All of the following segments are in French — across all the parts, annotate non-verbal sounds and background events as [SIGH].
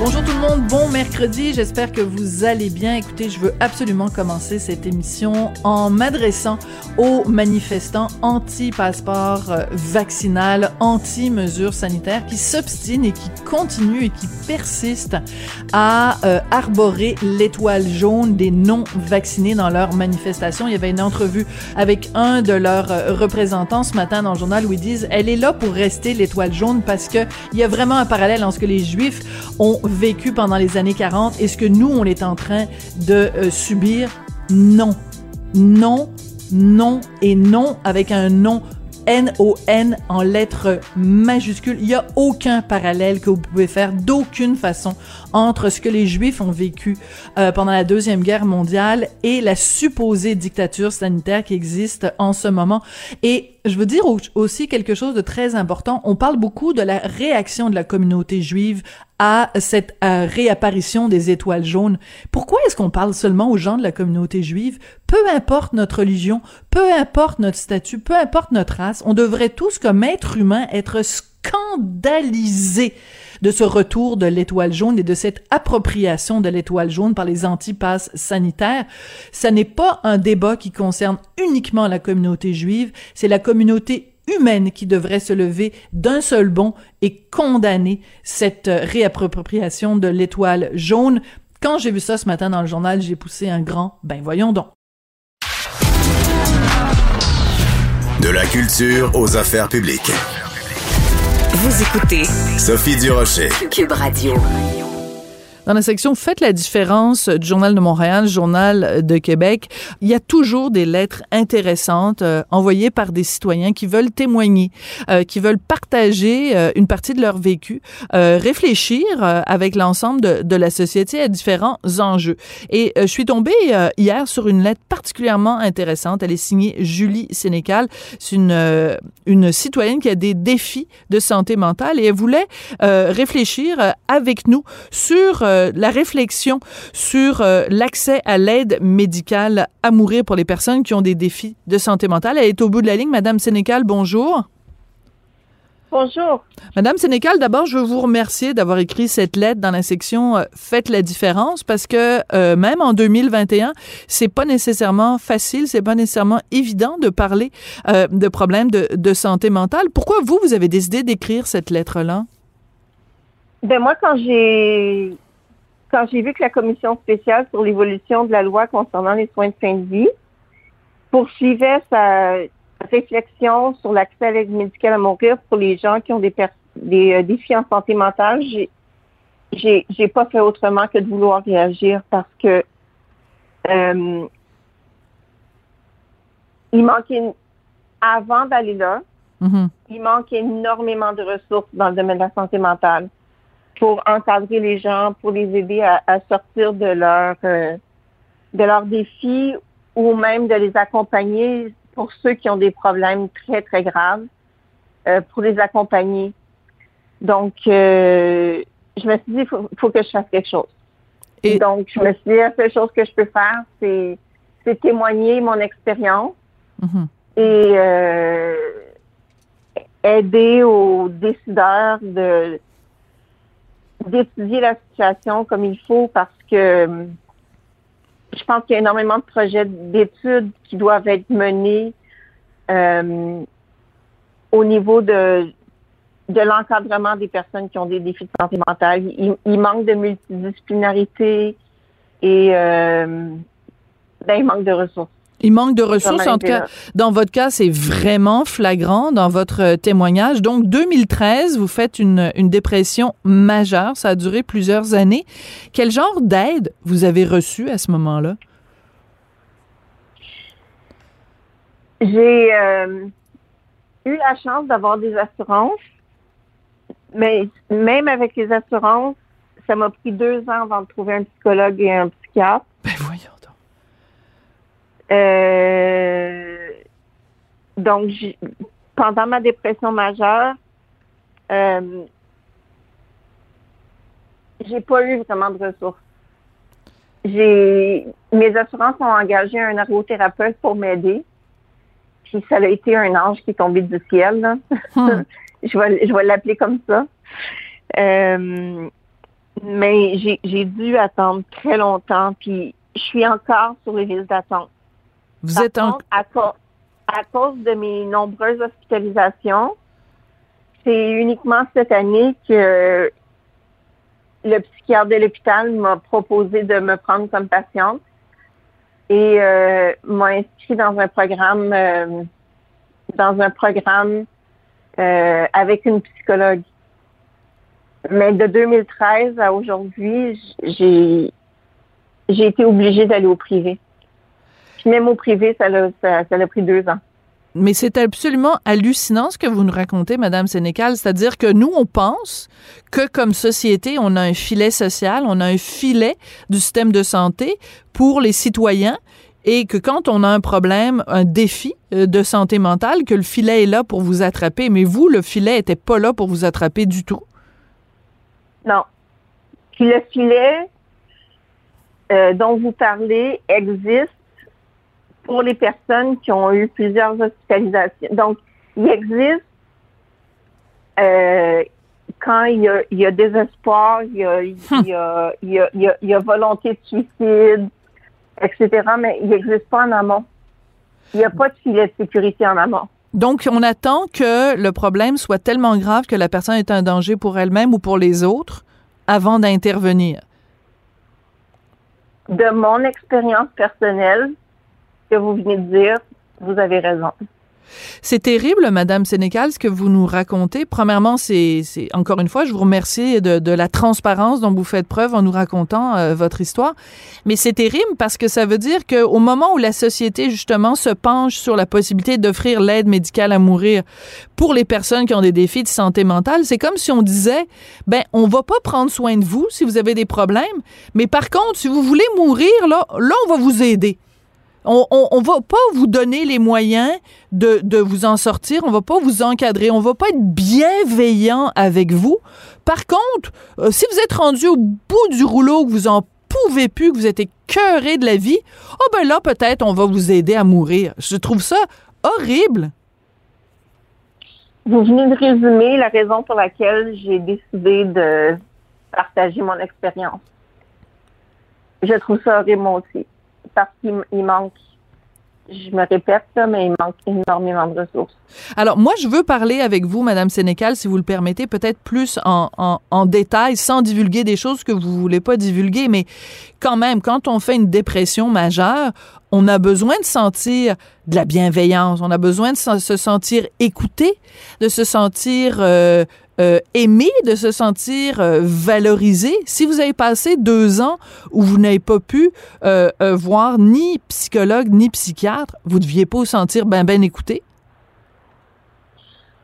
Bonjour tout le monde, bon mercredi, j'espère que vous allez bien. Écoutez, je veux absolument commencer cette émission en m'adressant aux manifestants anti-passeport euh, vaccinal, anti-mesures sanitaires qui s'obstinent et qui continuent et qui persistent à euh, arborer l'étoile jaune des non-vaccinés dans leurs manifestations. Il y avait une entrevue avec un de leurs euh, représentants ce matin dans le journal où ils disent elle est là pour rester l'étoile jaune parce que il y a vraiment un parallèle entre ce que les Juifs ont vécu pendant les années 40 et ce que nous, on est en train de euh, subir, non. Non, non et non avec un non N-O-N en lettres majuscules. Il n'y a aucun parallèle que vous pouvez faire d'aucune façon entre ce que les Juifs ont vécu euh, pendant la Deuxième Guerre mondiale et la supposée dictature sanitaire qui existe en ce moment. Et je veux dire aussi quelque chose de très important. On parle beaucoup de la réaction de la communauté juive à cette euh, réapparition des étoiles jaunes. Pourquoi est-ce qu'on parle seulement aux gens de la communauté juive? Peu importe notre religion, peu importe notre statut, peu importe notre race, on devrait tous, comme êtres humains, être scandalisés de ce retour de l'étoile jaune et de cette appropriation de l'étoile jaune par les antipasses sanitaires. Ça n'est pas un débat qui concerne uniquement la communauté juive, c'est la communauté humaine qui devrait se lever d'un seul bond et condamner cette réappropriation de l'étoile jaune. Quand j'ai vu ça ce matin dans le journal, j'ai poussé un grand ben voyons donc. De la culture aux affaires publiques. Vous écoutez Sophie Durocher. Cube Radio. Dans la section Faites la différence du Journal de Montréal, Journal de Québec, il y a toujours des lettres intéressantes euh, envoyées par des citoyens qui veulent témoigner, euh, qui veulent partager euh, une partie de leur vécu, réfléchir avec l'ensemble de, de, la société à différents enjeux. Et je suis tombée hier sur une lettre particulièrement intéressante. Elle est signée Julie Sénécal. C'est une, une citoyenne qui a des défis de santé mentale et elle voulait réfléchir avec nous sur euh, la réflexion sur euh, l'accès à l'aide médicale à mourir pour les personnes qui ont des défis de santé mentale. Elle est au bout de la ligne. Madame Sénécal, bonjour. Bonjour. Madame Sénécal, d'abord, je veux vous remercier d'avoir écrit cette lettre dans la section euh, Faites la différence parce que même en 2021, c'est pas nécessairement facile, c'est pas nécessairement évident de parler de problèmes de, de, santé mentale. Pourquoi vous, vous avez décidé d'écrire cette lettre-là? Ben moi, quand j'ai quand j'ai vu que la commission spéciale sur l'évolution de la loi concernant les soins de fin de vie poursuivait sa réflexion sur l'accès à l'aide médicale à mourir pour les gens qui ont des, des euh, défis en santé mentale, j'ai pas fait autrement que de vouloir réagir parce que euh, il manquait avant d'aller là, mm-hmm. il manque énormément de ressources dans le domaine de la santé mentale pour encadrer les gens, pour les aider à, sortir de leur euh, de leurs défis ou même de les accompagner pour ceux qui ont des problèmes très très graves, euh, pour les accompagner. Donc, euh, je me suis dit, il faut, faut, que je fasse quelque chose. Et donc, je me suis dit, la seule chose que je peux faire, c'est, c'est témoigner mon expérience mm-hmm. et aider aux décideurs de d'étudier la situation comme il faut parce que euh, je pense qu'il y a énormément de projets d'études qui doivent être menés euh, au niveau de de l'encadrement des personnes qui ont des défis de santé mentale. Il, manque de multidisciplinarité et euh, ben, il manque de ressources. Il manque de ressources. En tout cas, dans votre cas, c'est vraiment flagrant dans votre euh, témoignage. Donc, 2013, vous faites une, une dépression majeure. Ça a duré plusieurs années. Quel genre d'aide vous avez reçu à ce moment-là? J'ai euh, eu la chance d'avoir des assurances, mais même avec les assurances, ça m'a pris deux ans avant de trouver un psychologue et un psychiatre. Ben voyons. Euh, donc, pendant ma dépression majeure, euh, j'ai pas eu vraiment de ressources. J'ai mes assurances ont engagé un ergothérapeute pour m'aider. Puis ça a été un ange qui est tombé du ciel. Là. Hmm. [LAUGHS] je vais je vais l'appeler comme ça. Euh, mais j'ai j'ai dû attendre très longtemps. Puis je suis encore sur les listes d'attente. Vous Par êtes en... contre, à, co- à cause de mes nombreuses hospitalisations, c'est uniquement cette année que le psychiatre de l'hôpital m'a proposé de me prendre comme patiente et euh, m'a inscrit dans un programme euh, dans un programme euh, avec une psychologue. Mais de 2013 à aujourd'hui, j'ai j'ai été obligée d'aller au privé. Puis même au privé, ça l'a ça, ça l'a pris deux ans. Mais c'est absolument hallucinant ce que vous nous racontez, Madame Sénécal. C'est-à-dire que nous, on pense que comme société, on a un filet social, on a un filet du système de santé pour les citoyens et que quand on a un problème, un défi euh, de santé mentale, que le filet est là pour vous attraper. Mais vous, le filet était pas là pour vous attraper du tout. Non. Puis le filet euh, dont vous parlez existe pour les personnes qui ont eu plusieurs hospitalisations. Donc, il existe euh, quand il y, a, il y a désespoir, il y a, il y a, il y a, il y a, volonté de suicide, etc., mais il n'existe pas en amont. Il n'y a pas de filet de sécurité en amont. Donc, on attend que le problème soit tellement grave que la personne est un danger pour elle-même ou pour les autres avant d'intervenir. De mon expérience personnelle, que vous venez de dire, vous avez raison. C'est terrible, Madame Sénécal, ce que vous nous racontez. Premièrement, c'est encore une fois, je vous remercie de, de la transparence dont vous faites preuve en nous racontant euh, votre histoire. Mais c'est terrible parce que ça veut dire qu'au moment où la société justement se penche sur la possibilité d'offrir l'aide médicale à mourir pour les personnes qui ont des défis de santé mentale, c'est comme si on disait, ben on va pas prendre soin de vous si vous avez des problèmes, mais par contre, si vous voulez mourir là, là on va vous aider. On, on, on va pas vous donner les moyens de, vous en sortir, on va pas vous encadrer, on va pas être bienveillant avec vous. Par contre, euh, si vous êtes rendu au bout du rouleau, que vous en pouvez plus, que vous êtes écœuré de la vie, oh ben là, peut-être, on va vous aider à mourir. Je trouve ça horrible. Vous venez de résumer la raison pour laquelle j'ai décidé de partager mon expérience. Je trouve ça horrible aussi. Parce qu'il il manque, je me répète ça, mais il manque énormément de ressources. Alors, moi, je veux parler avec vous, Madame Sénécal, si vous le permettez, peut-être plus en, détail, sans divulguer des choses que vous voulez pas divulguer, mais quand même, quand on fait une dépression majeure, on a besoin de sentir de la bienveillance, on a besoin de se sentir écouté, de se sentir euh, euh, aimé, de se sentir euh, valorisé. Si vous avez passé deux ans où vous n'avez pas pu euh, voir ni psychologue ni psychiatre, vous deviez pas vous sentir ben ben écouté?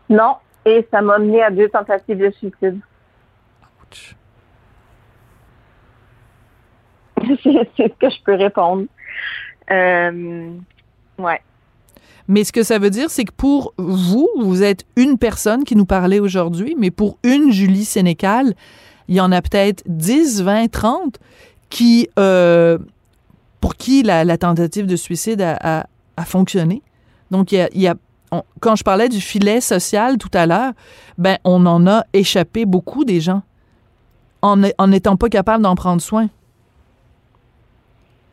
Non, et ça m'a mené à deux tentatives de suicide. C'est [LAUGHS] c'est ce que je peux répondre. Ouais. Mais ce que ça veut dire, c'est que pour vous, vous êtes une personne qui nous parlait aujourd'hui, mais pour une Julie Sénécal, il y en a peut-être 10, 20, 30 qui, euh, pour qui la, tentative de suicide a, fonctionné. Donc, il y a, quand je parlais du filet social tout à l'heure, ben, on en a échappé beaucoup des gens en n'étant pas capable d'en prendre soin.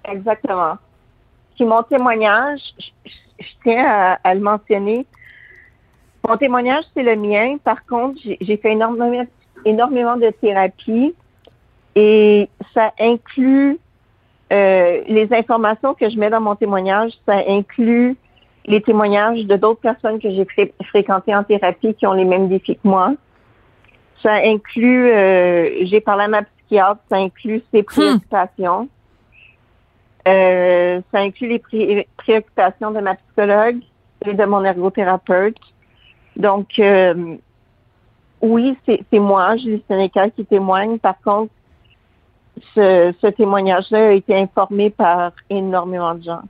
Exactement. Puis mon témoignage, je tiens à, à le mentionner. Mon témoignage, c'est le mien. Par contre, j'ai fait énormément, énormément de thérapie et ça inclut euh, les informations que je mets dans mon témoignage, ça inclut les témoignages de d'autres personnes que j'ai fré- fréquentées en thérapie qui ont les mêmes défis que moi. Ça inclut, euh, j'ai parlé à ma psychiatre, ça inclut ses préoccupations. Euh, ça inclut les pré- préoccupations de ma psychologue et de mon ergothérapeute. Donc, euh, oui, c'est moi, Julie Sénécal, qui témoigne. Par contre, ce témoignage-là a été informé par énormément de gens.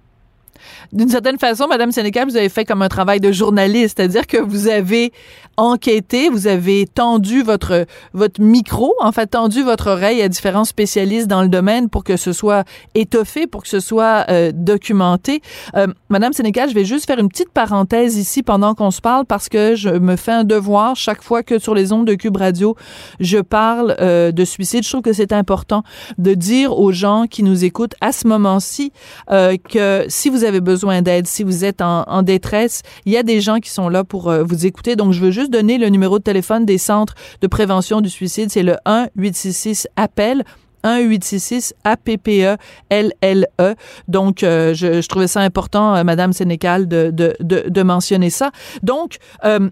D'une certaine façon, Madame Sénécal, vous avez fait comme un travail de journaliste, c'est-à-dire que vous avez enquêté, vous avez tendu votre votre micro, en fait tendu votre oreille à différents spécialistes dans le domaine pour que ce soit étoffé, pour que ce soit euh, documenté. Euh, Madame Sénécal, je vais juste faire une petite parenthèse ici pendant qu'on se parle parce que je me fais un devoir chaque fois que sur les ondes de Cube Radio, je parle euh, de suicide. Je trouve que c'est important de dire aux gens qui nous écoutent à ce moment-ci euh, que si vous avez besoin d'aide, si vous êtes en, détresse, il y a des gens qui sont là pour euh, vous écouter. Donc, je veux juste donner le numéro de téléphone des centres de prévention du suicide. C'est le 1-866-APPEL. 1-866-APPE-LLE. Donc, euh, je, je, trouvais ça important, euh, Madame Sénécal, de, de, de, mentionner ça. Donc, euh,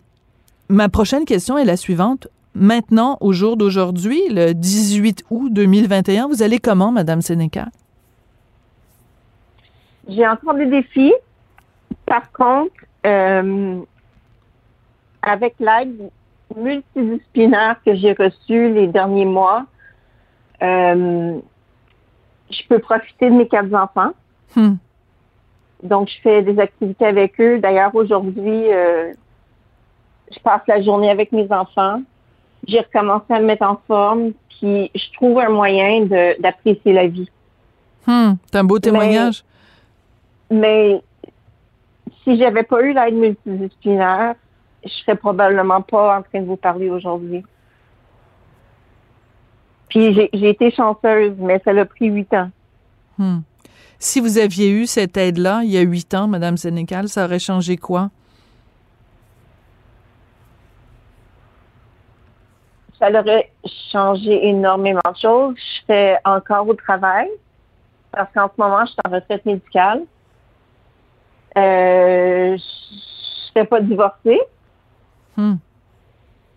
ma prochaine question est la suivante. Maintenant, au jour d'aujourd'hui, le 18 août 2021, vous allez comment, Madame Sénécal? J'ai encore des défis. Par contre, euh, avec l'aide multidisciplinaire que j'ai reçue les derniers mois, euh, je peux profiter de mes quatre enfants. Hmm. Donc, je fais des activités avec eux. D'ailleurs, aujourd'hui, euh, je passe la journée avec mes enfants. J'ai recommencé à me mettre en forme, puis je trouve un moyen d'apprécier la vie. Hmm. C'est un beau témoignage. Mais, mais si j'avais pas eu l'aide multidisciplinaire, je serais probablement pas en train de vous parler aujourd'hui. Puis j'ai été chanceuse, mais ça l'a pris huit ans. Hmm. Si vous aviez eu cette aide-là il y a huit ans, Madame Sénécal, ça aurait changé quoi? Ça aurait changé énormément de choses. Je serais encore au travail parce qu'en ce moment, je suis en retraite médicale. Euh, je ne serais pas divorcée. Hmm.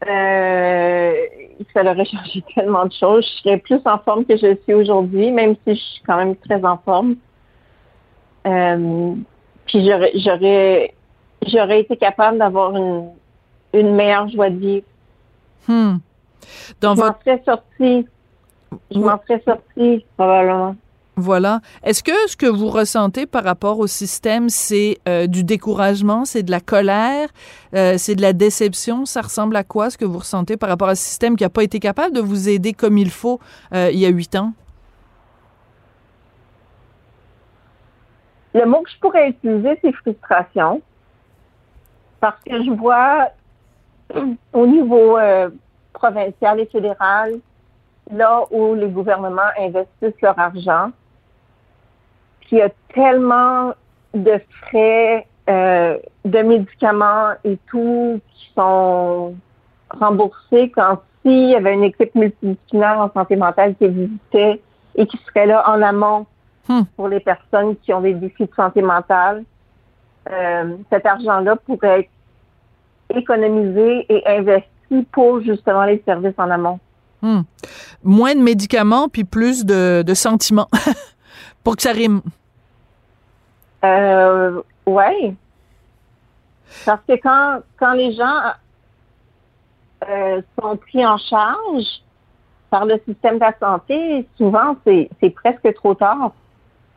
Euh, ça aurait changé [LAUGHS] tellement de choses. Je serais plus en forme que je suis aujourd'hui, même si je suis quand même très en forme. Euh, puis j'aurais, j'aurais, j'aurais été capable d'avoir une, une meilleure joie de vivre. Hmm. Dans je votre... m'en serais sortie. Je m'en serais sortie, probablement. Voilà. Est-ce que ce que vous ressentez par rapport au système, c'est euh, du découragement, c'est de la colère, euh, c'est de la déception? Ça ressemble à quoi ce que vous ressentez par rapport à ce système qui n'a pas été capable de vous aider comme il faut euh, il y a huit ans? Le mot que je pourrais utiliser, c'est frustration. Parce que je vois au niveau provincial et fédéral, là où les gouvernements investissent leur argent, qu'il y a tellement de frais euh, de médicaments et tout qui sont remboursés quand s'il y avait une équipe multidisciplinaire en santé mentale qui existait et qui serait là en amont Hmm. pour les personnes qui ont des défis de santé mentale, euh, cet argent-là pourrait être économisé et investi pour justement les services en amont. Hmm. Moins de médicaments puis plus de, de sentiments [LAUGHS] pour que ça rime. Euh, ouais. Parce que quand, quand les gens euh, sont pris en charge par le système de la santé, souvent c'est presque trop tard.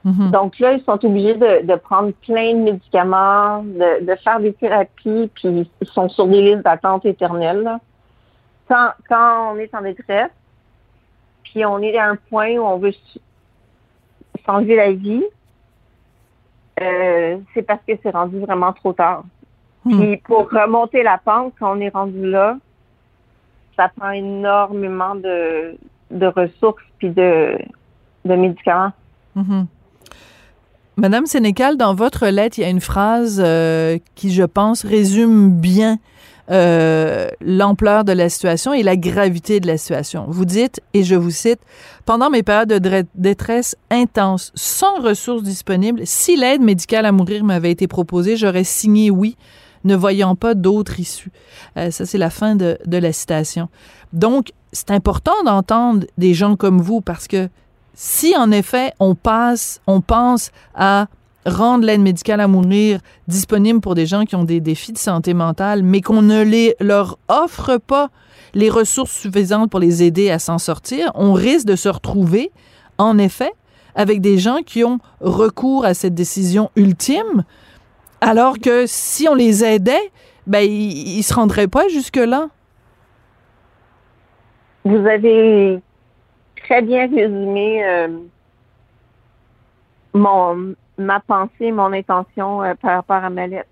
Mm -hmm. Donc là, ils sont obligés de, de prendre plein de médicaments, de, de, faire des thérapies, puis ils sont sur des listes d'attente éternelles. Là. Quand, quand on est en détresse, puis on est à un point où on veut s'enlever la vie, euh, c'est parce que c'est rendu vraiment trop tard. Hmm. Puis pour remonter la pente, quand on est rendu là, ça prend énormément de, de ressources puis de, de médicaments. -hmm. Madame Sénécal, dans votre lettre, il y a une phrase euh, qui, je pense, résume bien euh, l'ampleur de la situation et la gravité de la situation. Vous dites, et je vous cite, Pendant mes périodes de détresse intense, sans ressources disponibles, si l'aide médicale à mourir m'avait été proposée, j'aurais signé oui, ne voyant pas d'autre issue. Euh, ça, c'est la fin de, de la citation. Donc, c'est important d'entendre des gens comme vous parce que si en effet on passe, on pense à rendre l'aide médicale à mourir disponible pour des gens qui ont des défis de santé mentale, mais qu'on ne les, leur offre pas les ressources suffisantes pour les aider à s'en sortir, on risque de se retrouver, en effet, avec des gens qui ont recours à cette décision ultime, alors que si on les aidait, ben, ils, ils se rendraient pas jusque-là. Vous avez très bien résumé euh, mon, ma pensée, mon intention euh, par rapport à ma lettre.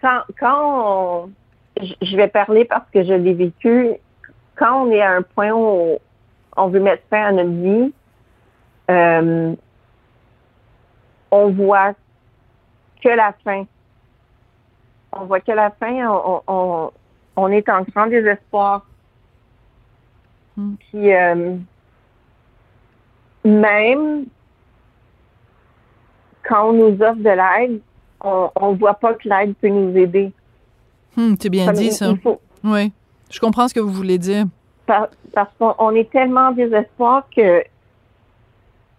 Quand, quand on, je vais parler parce que je l'ai vécu, quand on est à un point où on veut mettre fin à notre vie, euh, on voit que la fin. On voit que la fin, on, on, on est en grand désespoir. Mm. Puis euh, même quand on nous offre de l'aide, on on voit pas que l'aide peut nous aider. Hum, c'est bien Comme dit, il- ça. il faut- Oui. Je comprends ce que vous voulez dire. par- parce qu'on on est tellement en désespoir que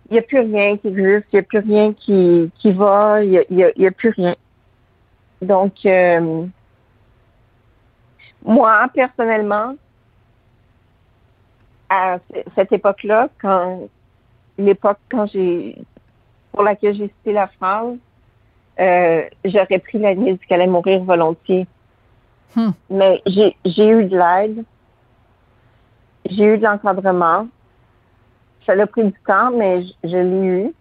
il n'y a plus rien qui existe, il n'y a plus rien qui, qui va, il n'y a, a- il y a plus rien. Donc, euh, moi, personnellement, à cette époque-là, quand l'époque quand j'ai pour laquelle j'ai cité la phrase, euh, j'aurais pris l'aide médicale à mourir volontiers. Hmm. Mais j'ai eu de l'aide. J'ai eu de l'encadrement. Ça a pris du temps, mais je, je l'ai eu.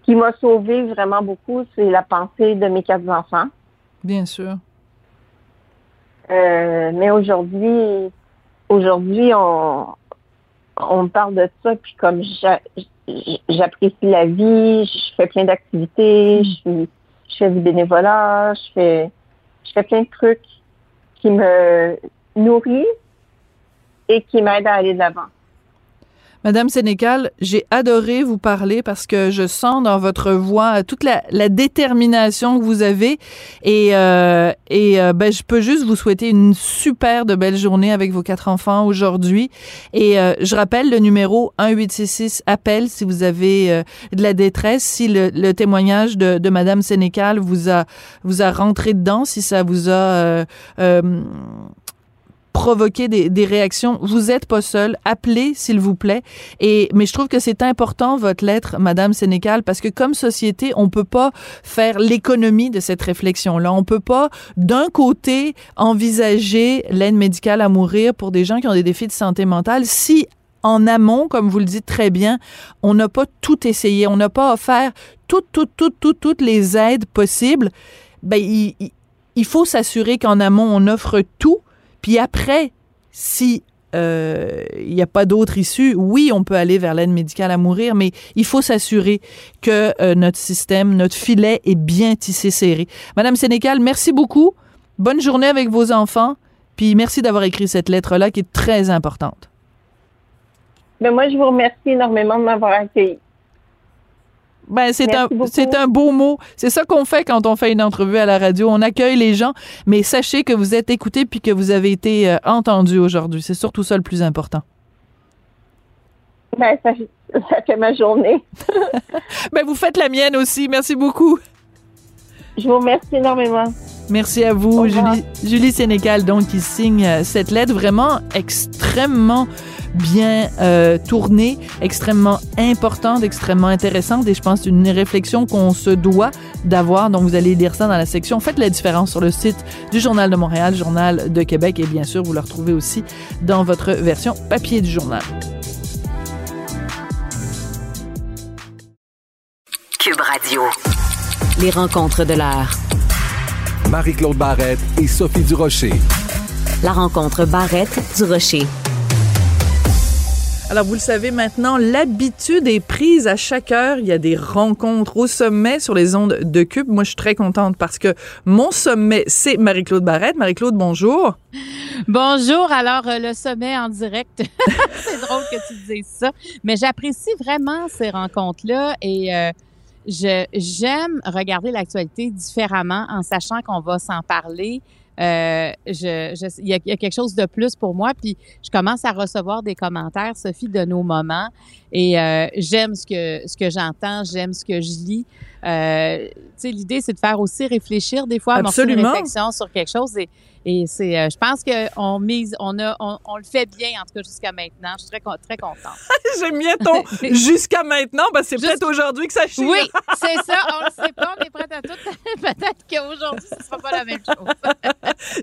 Ce qui m'a sauvé vraiment beaucoup, c'est la pensée de mes quatre enfants. Bien sûr. Euh, mais aujourd'hui, aujourd'hui, on, on parle de ça, puis comme j'a- j'apprécie la vie, je fais plein d'activités, je, suis- je fais du bénévolat, je fais, je fais plein de trucs qui me nourrissent et qui m'aident à aller de l'avant. Madame Sénécal, j'ai adoré vous parler parce que je sens dans votre voix toute la, la détermination que vous avez et, euh, et euh, ben, je peux juste vous souhaiter une super de belle journée avec vos quatre enfants aujourd'hui. Et euh, je rappelle le numéro 1866 appel si vous avez euh, de la détresse, si le, le témoignage de, de Madame Sénécal vous a vous a rentré dedans, si ça vous a euh, provoquer des, réactions. Vous êtes pas seul. Appelez, s'il vous plaît. Et, mais je trouve que c'est important, votre lettre, Madame Sénécal, parce que comme société, on peut pas faire l'économie de cette réflexion-là. On peut pas, d'un côté, envisager l'aide médicale à mourir pour des gens qui ont des défis de santé mentale si en amont, comme vous le dites très bien, on n'a pas tout essayé, on n'a pas offert toutes, toutes, toutes, toutes, toutes les aides possibles. Ben, il faut s'assurer qu'en amont, on offre tout. Puis après, si euh, il n'y a pas d'autre issue, oui, on peut aller vers l'aide médicale à mourir, mais il faut s'assurer que euh, notre système, notre filet est bien tissé serré. Madame Sénécal, merci beaucoup. Bonne journée avec vos enfants. Puis merci d'avoir écrit cette lettre-là qui est très importante. Mais moi, je vous remercie énormément de m'avoir accueilli. Ben, c'est un, c'est un beau mot. C'est ça qu'on fait quand on fait une entrevue à la radio. On accueille les gens, mais sachez que vous êtes écoutés puis que vous avez été euh, entendus aujourd'hui. C'est surtout ça le plus important. Ben, ça, [LAUGHS] ça fait ma journée. [LAUGHS] Ben, vous faites la mienne aussi. Merci beaucoup. Je vous remercie énormément. Merci à vous. Julie, Julie Sénécal, donc, qui signe euh, cette lettre vraiment extrêmement bien euh, tournée, extrêmement importante, extrêmement intéressante, et je pense une réflexion qu'on se doit d'avoir. Donc, vous allez lire ça dans la section Faites la différence sur le site du Journal de Montréal, Journal de Québec, et bien sûr, vous le retrouvez aussi dans votre version papier du journal. Cube Radio. Les rencontres de l'heure. Marie-Claude Barrette et Sophie Durocher. La rencontre Barrette du Rocher. Alors, vous le savez maintenant, l'habitude est prise à chaque heure. Il y a des rencontres au sommet sur les ondes de Cube. Moi, je suis très contente parce que mon sommet, c'est Marie-Claude Barrette. Marie-Claude, bonjour. Bonjour, alors euh, le sommet en direct. [LAUGHS] c'est drôle que tu dises ça, mais j'apprécie vraiment ces rencontres-là et euh, je j'aime regarder l'actualité différemment en sachant qu'on va s'en parler euh, je, je, il, y a, il y a quelque chose de plus pour moi. Puis je commence à recevoir des commentaires, Sophie, de nos moments. Et euh, j'aime ce que ce que j'entends, j'aime ce que je lis. Euh, tu sais, l'idée, c'est de faire aussi réfléchir des fois, amorcer une réflexion sur quelque chose. Et, et c'est, euh, je pense qu'on mise, on a, on, on le fait bien en tout cas jusqu'à maintenant. Je suis très, très contente. [LAUGHS] J'aime bien ton [LAUGHS] jusqu'à maintenant, parce que c'est peut-être aujourd'hui que ça chie. Oui, [LAUGHS] c'est ça. On le sait pas. On est prête à tout. Peut-être qu'aujourd'hui, ce sera pas la même chose.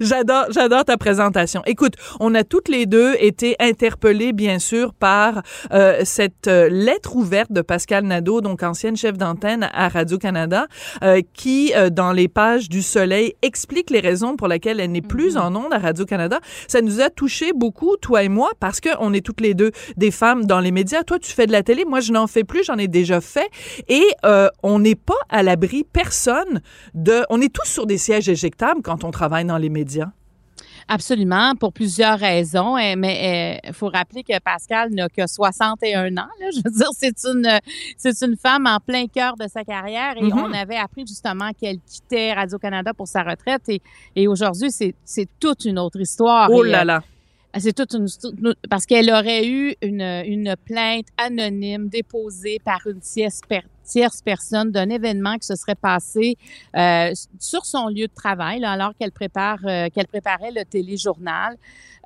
J'adore, j'adore ta présentation. Écoute, on a toutes les deux été interpellées, bien sûr, par euh, cette euh, lettre ouverte de Pascal Nadeau, donc ancienne chef d'antenne à Radio-Canada, euh, qui, dans les pages du Soleil, explique les raisons pour lesquelles elle n'est plus en ondes à Radio-Canada. Ça nous a touché beaucoup, toi et moi, parce qu'on est toutes les deux des femmes dans les médias. Toi, tu fais de la télé, moi, je n'en fais plus, j'en ai déjà fait. Et euh, on n'est pas à l'abri, personne, de... On est tous sur des sièges éjectables quand on travaille dans les médias. Absolument, pour plusieurs raisons. Eh, Mais il faut rappeler que Pascal n'a que 61 ans. Là. [LAUGHS] Je veux dire, c'est une, c'est une femme en plein cœur de sa carrière et Mhm. on avait appris justement qu'elle quittait Radio-Canada pour sa retraite. Et, et aujourd'hui, c'est, toute une autre histoire. Oh là euh, là. C'est toute une, parce qu'elle aurait eu une, une plainte anonyme déposée par une tierce, tierce personne d'un événement qui se serait passé euh, sur son lieu de travail, là, alors qu'elle prépare, euh, qu'elle préparait le téléjournal.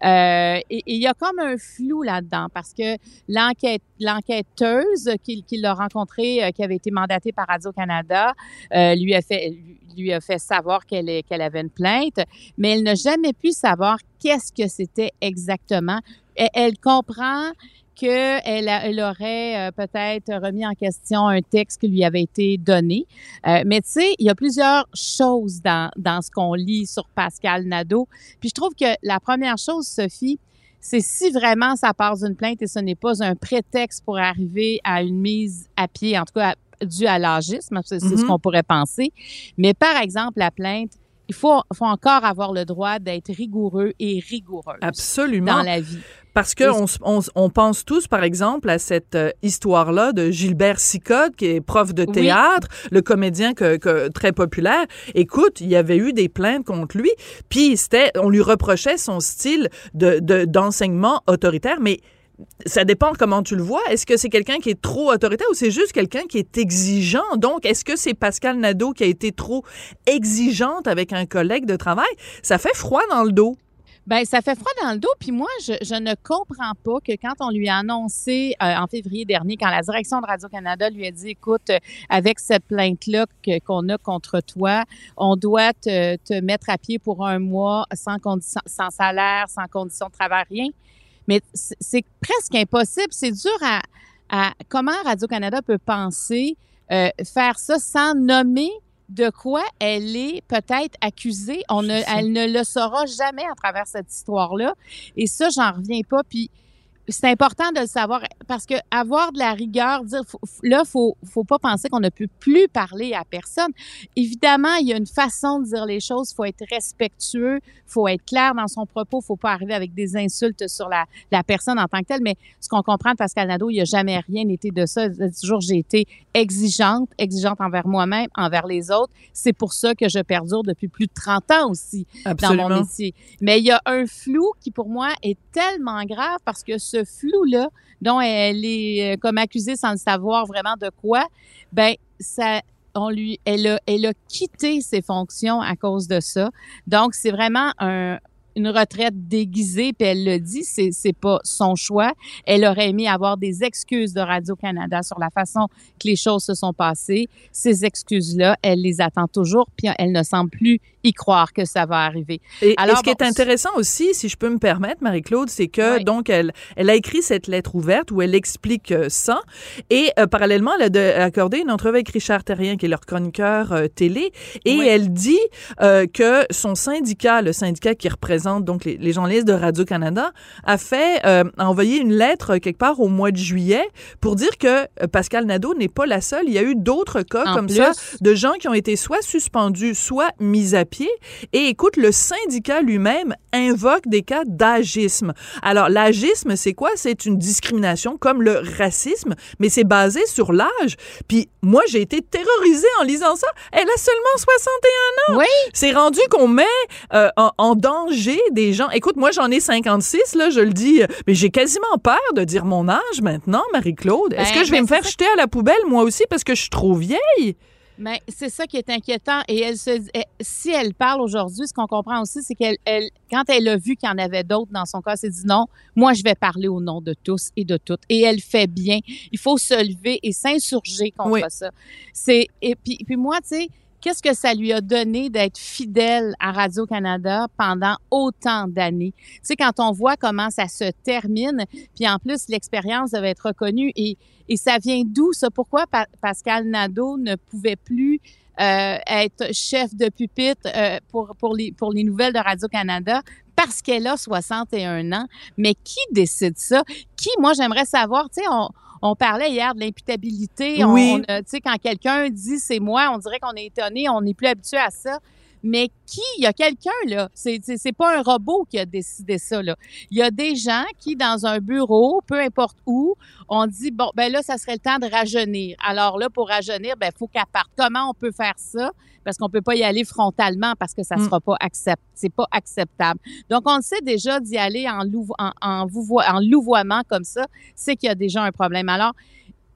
Euh, et il y a comme un flou là-dedans parce que l'enquête, l'enquêteuse qui, qui l'a rencontrée, euh, qui avait été mandatée par Radio-Canada, euh, lui a fait lui, a fait savoir qu'elle qu'elle avait une plainte, mais elle n'a jamais pu savoir qu'est-ce que c'était exactement. Elle comprend qu'elle elle aurait euh, peut-être remis en question un texte qui lui avait été donné. Euh, mais tu sais, il y a plusieurs choses dans, dans ce qu'on lit sur Pascal Nadeau. Puis je trouve que la première chose, Sophie, c'est si vraiment ça part d'une plainte et ce n'est pas un prétexte pour arriver à une mise à pied, en tout cas à- dû à l'agisme, c'est ce Mhm. qu'on pourrait penser. Mais par exemple, la plainte, il faut, faut encore avoir le droit d'être rigoureux et rigoureux Absolument. dans la vie. Parce que Et- on, on pense tous, par exemple, à cette euh, histoire-là de Gilbert Sicotte, qui est prof de Oui. théâtre, le comédien que, que- très populaire. Écoute, il y avait eu des plaintes contre lui, puis c'était, on lui reprochait son style de de- d'enseignement autoritaire, mais ça dépend comment tu le vois. Est-ce que c'est quelqu'un qui est trop autoritaire ou c'est juste quelqu'un qui est exigeant? Donc, est-ce que c'est Pascal Nadeau qui a été trop exigeante avec un collègue de travail? Ça fait froid dans le dos. Ben, ça fait froid dans le dos. Puis moi, je, ne comprends pas que quand on lui a annoncé euh, en février dernier, quand la direction de Radio-Canada lui a dit, écoute, euh, avec cette plainte-là qu'on a contre toi, on doit te, mettre à pied pour un mois sans sans salaire, sans condition de travail, rien. Mais c'est presque impossible. C'est dur à, à comment Radio-Canada peut penser euh, faire ça sans nommer de quoi elle est peut-être accusée. On ne, elle ne le saura jamais à travers cette histoire-là. Et ça, j'en reviens pas. Puis c'est important de le savoir parce que avoir de la rigueur, dire faut- là, faut faut pas penser qu'on ne peut plus parler à personne. Évidemment, il y a une façon de dire les choses. Faut être respectueux, faut être clair dans son propos. Faut pas arriver avec des insultes sur la, la personne en tant que telle. Mais ce qu'on comprend de Pascal Nadeau, il n'y a jamais rien été de ça. Toujours, j'ai été exigeante, exigeante envers moi-même, envers les autres. C'est pour ça que je perdure depuis plus de 30 ans aussi dans mon métier. Mais il y a un flou qui, pour moi, est tellement grave parce que ce flou-là, dont elle est euh, comme accusée sans le savoir vraiment de quoi, ben ça, on lui, elle a, elle a quitté ses fonctions à cause de ça. Donc, c'est vraiment un, une retraite déguisée, puis elle le dit, c'est, c'est pas son choix. Elle aurait aimé avoir des excuses de Radio-Canada sur la façon que les choses se sont passées. Ces excuses-là, elle les attend toujours, puis elle ne semble plus y croire que ça va arriver. Et, et Alors, ce qui est intéressant aussi, si je peux me permettre, Marie-Claude, c'est que Oui. donc elle, elle a écrit cette lettre ouverte où elle explique euh, ça et euh, parallèlement, elle a de- accordé une entrevue avec Richard Terrien, qui est leur chroniqueur euh, télé, et Oui. elle dit euh, que son syndicat, le syndicat qui représente donc les, les journalistes de Radio-Canada, a fait a envoyé une lettre quelque part au mois de juillet pour dire que Pascal Nadeau n'est pas la seule. Il y a eu d'autres cas En comme plus, ça de gens qui ont été soit suspendus, soit mis à pied Et écoute, le syndicat lui-même invoque des cas d'agisme. Alors, l'agisme, c'est quoi? C'est une discrimination comme le racisme, mais c'est basé sur l'âge. Puis moi, j'ai été terrorisée en lisant ça. Elle a seulement 61 ans. Oui. C'est rendu qu'on met euh, en, en danger des gens. Écoute, moi, j'en ai 56, là, je le dis, euh, mais j'ai quasiment peur de dire mon âge maintenant, Marie-Claude. Est-ce Ben, que je vais ben, me faire jeter à la poubelle, moi aussi, parce que je suis trop vieille? Mais c'est ça qui est inquiétant. Et elle se, elle- si elle parle aujourd'hui, ce qu'on comprend aussi, c'est qu'elle, elle, quand elle a vu qu'il y en avait d'autres dans son cas, elle s'est dit non, moi je vais parler au nom de tous et de toutes. Et elle fait bien. Il faut se lever et s'insurger contre Oui. ça. C'est et puis, puis moi, tu sais, qu'est-ce que ça lui a donné d'être fidèle à Radio Canada pendant autant d'années? Tu sais, quand on voit comment ça se termine, puis en plus l'expérience devait être reconnue et ça vient d'où ça? Pourquoi Pa- Pascal Nadeau ne pouvait plus euh, être chef de pupitre euh, pour, pour, les, pour les nouvelles de Radio-Canada? Parce qu'elle a 61 ans? Mais qui décide ça? Qui, moi, j'aimerais savoir, tu sais, on, on parlait hier de l'imputabilité. On- Oui. on sais, quand quelqu'un dit c'est moi, on dirait qu'on est étonné, on n'est plus habitué à ça. Mais qui? Il y a quelqu'un, là. C'est, c'est, pas un robot qui a décidé ça, là. Il y a des gens qui, dans un bureau, peu importe où, on dit, bon, ben là, ça serait le temps de rajeunir. Alors là, pour rajeunir, ben, faut qu'elle parte. Comment on peut faire ça? Parce qu'on peut pas y aller frontalement parce que ça Mm. sera pas accept, c'est pas acceptable. Donc, on le sait déjà d'y aller en, louvo- en, en, vouvo- en louvoiement comme ça, c'est qu'il y a déjà un problème. Alors,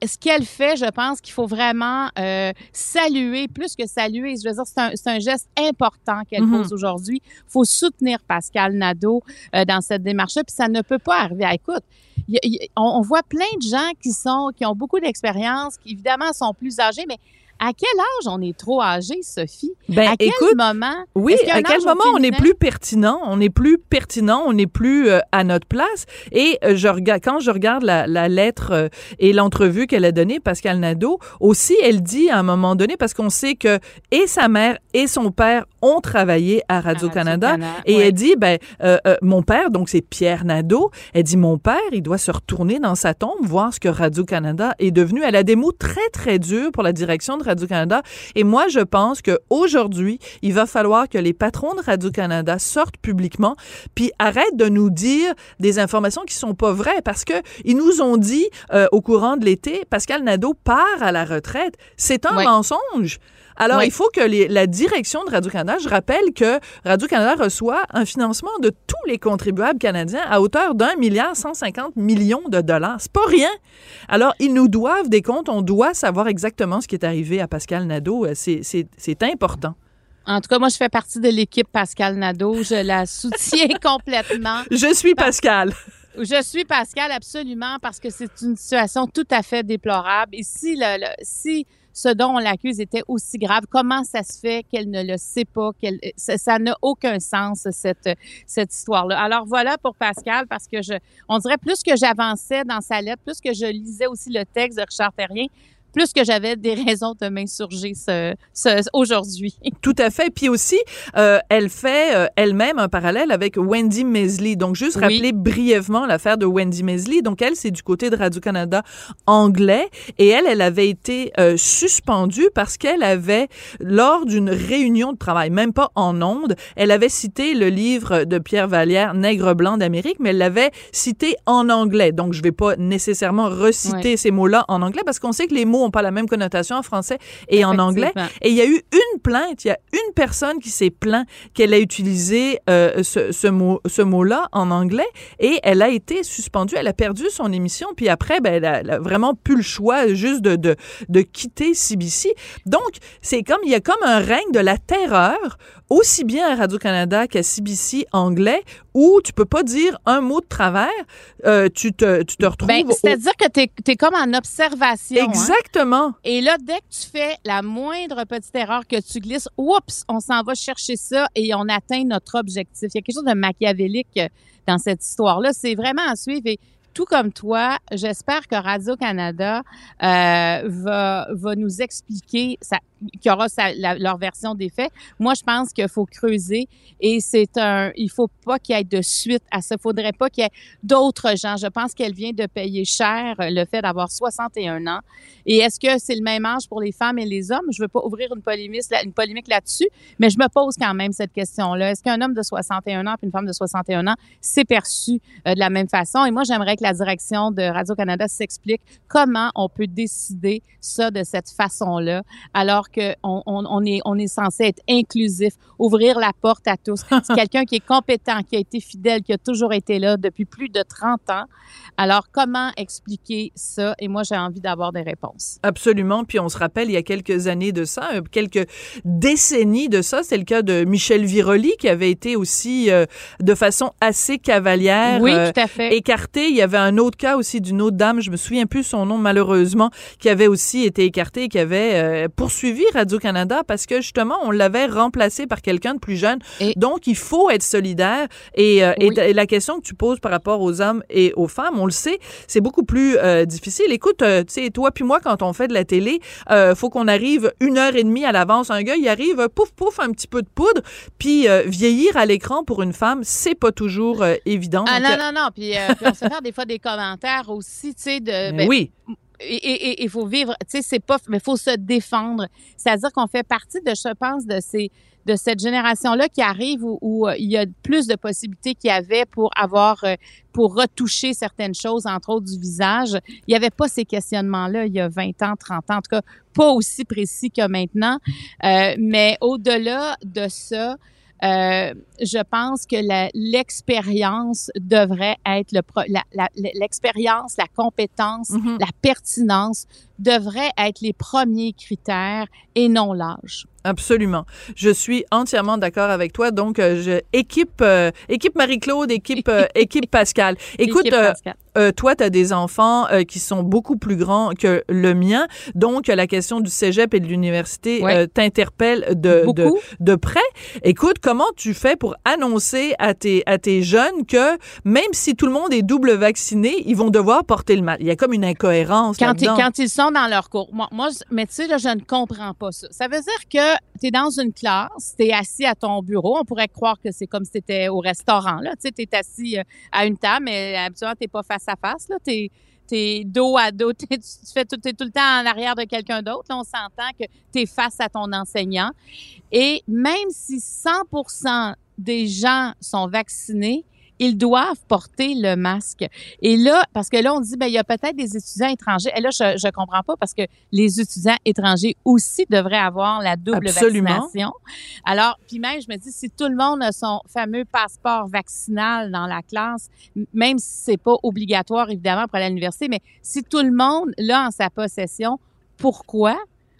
ce qu'elle fait, je pense qu'il faut vraiment euh, saluer, plus que saluer, je veux dire, c'est un, c'est un geste important qu'elle Mhm. pose aujourd'hui. Il faut soutenir Pascal Nadeau euh, dans cette démarche-là, puis ça ne peut pas arriver. Ah, écoute, y y on, on voit plein de gens qui sont, qui ont beaucoup d'expérience, qui évidemment sont plus âgés, mais à quel âge on est trop âgé, Sophie? Ben, à quel écoute, moment? Oui, à quel moment on est plus pertinent, on est plus pertinent, on n'est plus euh, à notre place. Et euh, je regarde, quand je regarde la, la lettre euh, et l'entrevue qu'elle a donnée, Pascal Nadeau, aussi, elle dit à un moment donné, parce qu'on sait que et sa mère et son père ont travaillé à Radio-Canada, et ouais. elle dit, ben, euh, euh, mon père, donc c'est Pierre Nadeau, elle dit, mon père, il doit se retourner dans sa tombe, voir ce que Radio-Canada est devenu. Elle a des mots très, très durs pour la direction de Radio-Canada. Et moi, je pense que aujourd'hui, il va falloir que les patrons de Radio-Canada sortent publiquement puis arrêtent de nous dire des informations qui sont pas vraies parce que ils nous ont dit euh, au courant de l'été, Pascal Nadeau part à la retraite. C'est un Ouais. mensonge. Alors, il faut que les- la direction de Radio-Canada, je rappelle que Radio-Canada reçoit un financement de tous les contribuables canadiens à hauteur d'un milliard 150 millions de dollars. C'est pas rien. Alors, ils nous doivent des comptes. On doit savoir exactement ce qui est arrivé à Pascal Nadeau. Euh, C'est- important. En tout cas, moi, je fais partie de l'équipe Pascal Nadeau. Je la [LAUGHS] soutiens complètement. Je suis Pascal. Je suis Pascal absolument parce que c'est une situation tout à fait déplorable. Et si, le, le- si ce dont on l'accuse était aussi grave, comment ça se fait qu'elle ne le sait pas, qu'elle, ça n'a aucun sens cette cette histoire-là? Alors voilà pour Pascal parce que je, on dirait plus que j'avançais dans sa lettre, plus que je lisais aussi le texte de Richard Terrien, plus que j'avais des [LAUGHS] raisons de m'insurger ce, ce, aujourd'hui. [LAUGHS] Tout à fait. Puis aussi, euh, elle fait euh, elle-même un parallèle avec Wendy Mesley. Donc, juste Oui. rappeler brièvement l'affaire de Wendy Mesley. Donc, elle, c'est du côté de Radio-Canada anglais. Et elle, elle avait été euh, suspendue parce qu'elle avait, lors d'une réunion de travail, même pas en ondes, elle avait cité le livre de Pierre Vallière, Nègre blanc d'Amérique, mais elle l'avait cité en anglais. Donc, je vais pas nécessairement reciter Ouais. ces mots-là en anglais parce qu'on sait que les mots ont pas la même connotation en français et en anglais. Et il y a eu une plainte, il y a une personne qui s'est plaint qu'elle a utilisé euh, ce, ce mot, ce mot-là en anglais et elle a été suspendue, elle a perdu son émission, puis après, ben, elle, a, elle a vraiment plus le choix juste de, de, de quitter CBC. Donc, c'est comme, il y a comme un règne de la terreur, aussi bien à Radio-Canada qu'à CBC anglais, où tu peux pas dire un mot de travers, euh, tu, te, tu te retrouves... Ben, au- c'est-à-dire que tu es, comme en observation. hein. Exactement. Et là, dès que tu fais la moindre petite erreur que tu glisses, oups, on s'en va chercher ça et on atteint notre objectif. Il y a quelque chose de machiavélique euh, dans cette histoire-là. C'est vraiment à suivre. Et tout comme toi, j'espère que Radio-Canada euh, va, va nous expliquer. Ça, qui aura sa- leur version des faits. Moi, je pense qu'il faut creuser et c'est un, il faut pas qu'il y ait de suite à ça. Faudrait pas qu'il y ait d'autres gens. Je pense qu'elle vient de payer cher euh, le fait d'avoir 61 ans. Et est-ce que c'est le même âge pour les femmes et les hommes? Je veux pas ouvrir une polémique, une polémique là-dessus, mais je me pose quand même cette question-là. Est-ce qu'un homme de 61 ans et une femme de 61 ans s'est perçu euh, de la même façon? Et moi, j'aimerais que la direction de Radio-Canada s'explique comment on peut décider ça de cette façon-là, alors qu'on on, est, on est censé être inclusif, ouvrir la porte à tous. [LAUGHS] C'est quelqu'un qui est compétent, qui a été fidèle, qui a toujours été là depuis plus de 30 ans. Alors, comment expliquer ça? Et moi, j'ai envie d'avoir des réponses. Absolument. Puis on se rappelle, il y a quelques années de ça, euh, quelques décennies de ça, c'est le cas de Michel Viroli qui avait été aussi euh, de façon assez cavalière Oui, euh, tout à fait. écarté. Il y avait un autre cas aussi d'une autre dame, je me souviens plus son nom malheureusement, qui avait aussi été écartée et qui avait euh, poursuivi Radio-Canada parce que justement, on l'avait remplacé par quelqu'un de plus jeune. Et- Donc, il faut être solidaire. Et, euh, et Oui. t- et la question que tu poses par rapport aux hommes et aux femmes, on le sait, c'est beaucoup plus euh, difficile. Écoute, euh, tu sais, toi puis moi, quand on fait de la télé, faut qu'on arrive une heure et demie à l'avance. Un gars, il arrive, pouf, pouf, un petit peu de poudre. Puis vieillir à l'écran pour une femme, c'est pas toujours évident. Ah Donc, non, non, non. Puis, puis on se fait faire des fois des commentaires aussi, tu sais, de... [LAUGHS] ben, oui, et il faut vivre, tu sais, c'est pas, mais il faut se défendre. C'est-à-dire qu'on fait partie de, je pense, de ces, de cette génération-là qui arrive où, où, euh, il y a plus de possibilités qu'il y avait pour avoir, euh, pour retoucher certaines choses, entre autres du visage. Il n'y avait pas ces questionnements-là il y a 20 ans, 30 ans, en tout cas, pas aussi précis que maintenant. Euh, mais au-delà de ça, euh, je pense que la- l'expérience devrait être le pro- la- la- l'expérience, la compétence, Mhm. la pertinence devraient être les premiers critères et non l'âge. absolument. Je suis entièrement d'accord avec toi. Donc, euh, je, équipe, euh, équipe Marie-Claude, équipe, euh, [LAUGHS] équipe Pascal. Écoute, Équipe Pascal. Euh, toi, tu as des enfants qui sont beaucoup plus grands que le mien. Donc, la question du cégep et de l'université Ouais. t'interpelle de, de, près. Écoute, comment tu fais pour annoncer à tes, à tes jeunes que même si tout le monde est double vacciné, ils vont devoir porter le masque? Il y a comme une incohérence Quand, quand ils sont dans leur cours. Moi, mais tu sais, là, je ne comprends pas ça. Ça veut dire que tu es dans une classe, tu es assis à ton bureau. On pourrait croire que c'est comme si tu étais au restaurant. Tu sais, tu es assis euh, à une table, mais habituellement, tu pas face à face. Tu es, dos à dos. [LAUGHS] Tu fais tout, t'es tout le temps en arrière de quelqu'un d'autre. On s'entend que tu es face à ton enseignant. Et même si 100% des gens sont vaccinés, ils doivent porter le masque. Et là, parce que là, on dit, ben, il y a peut-être des étudiants étrangers. Et là, je, je comprends pas parce que les étudiants étrangers aussi devraient avoir la double Absolument. vaccination. Alors, puis même, je me dis, si tout le monde a son fameux passeport vaccinal dans la classe, même si c'est pas obligatoire, évidemment, pour aller à l'université, mais si tout le monde l'a en sa possession, pourquoi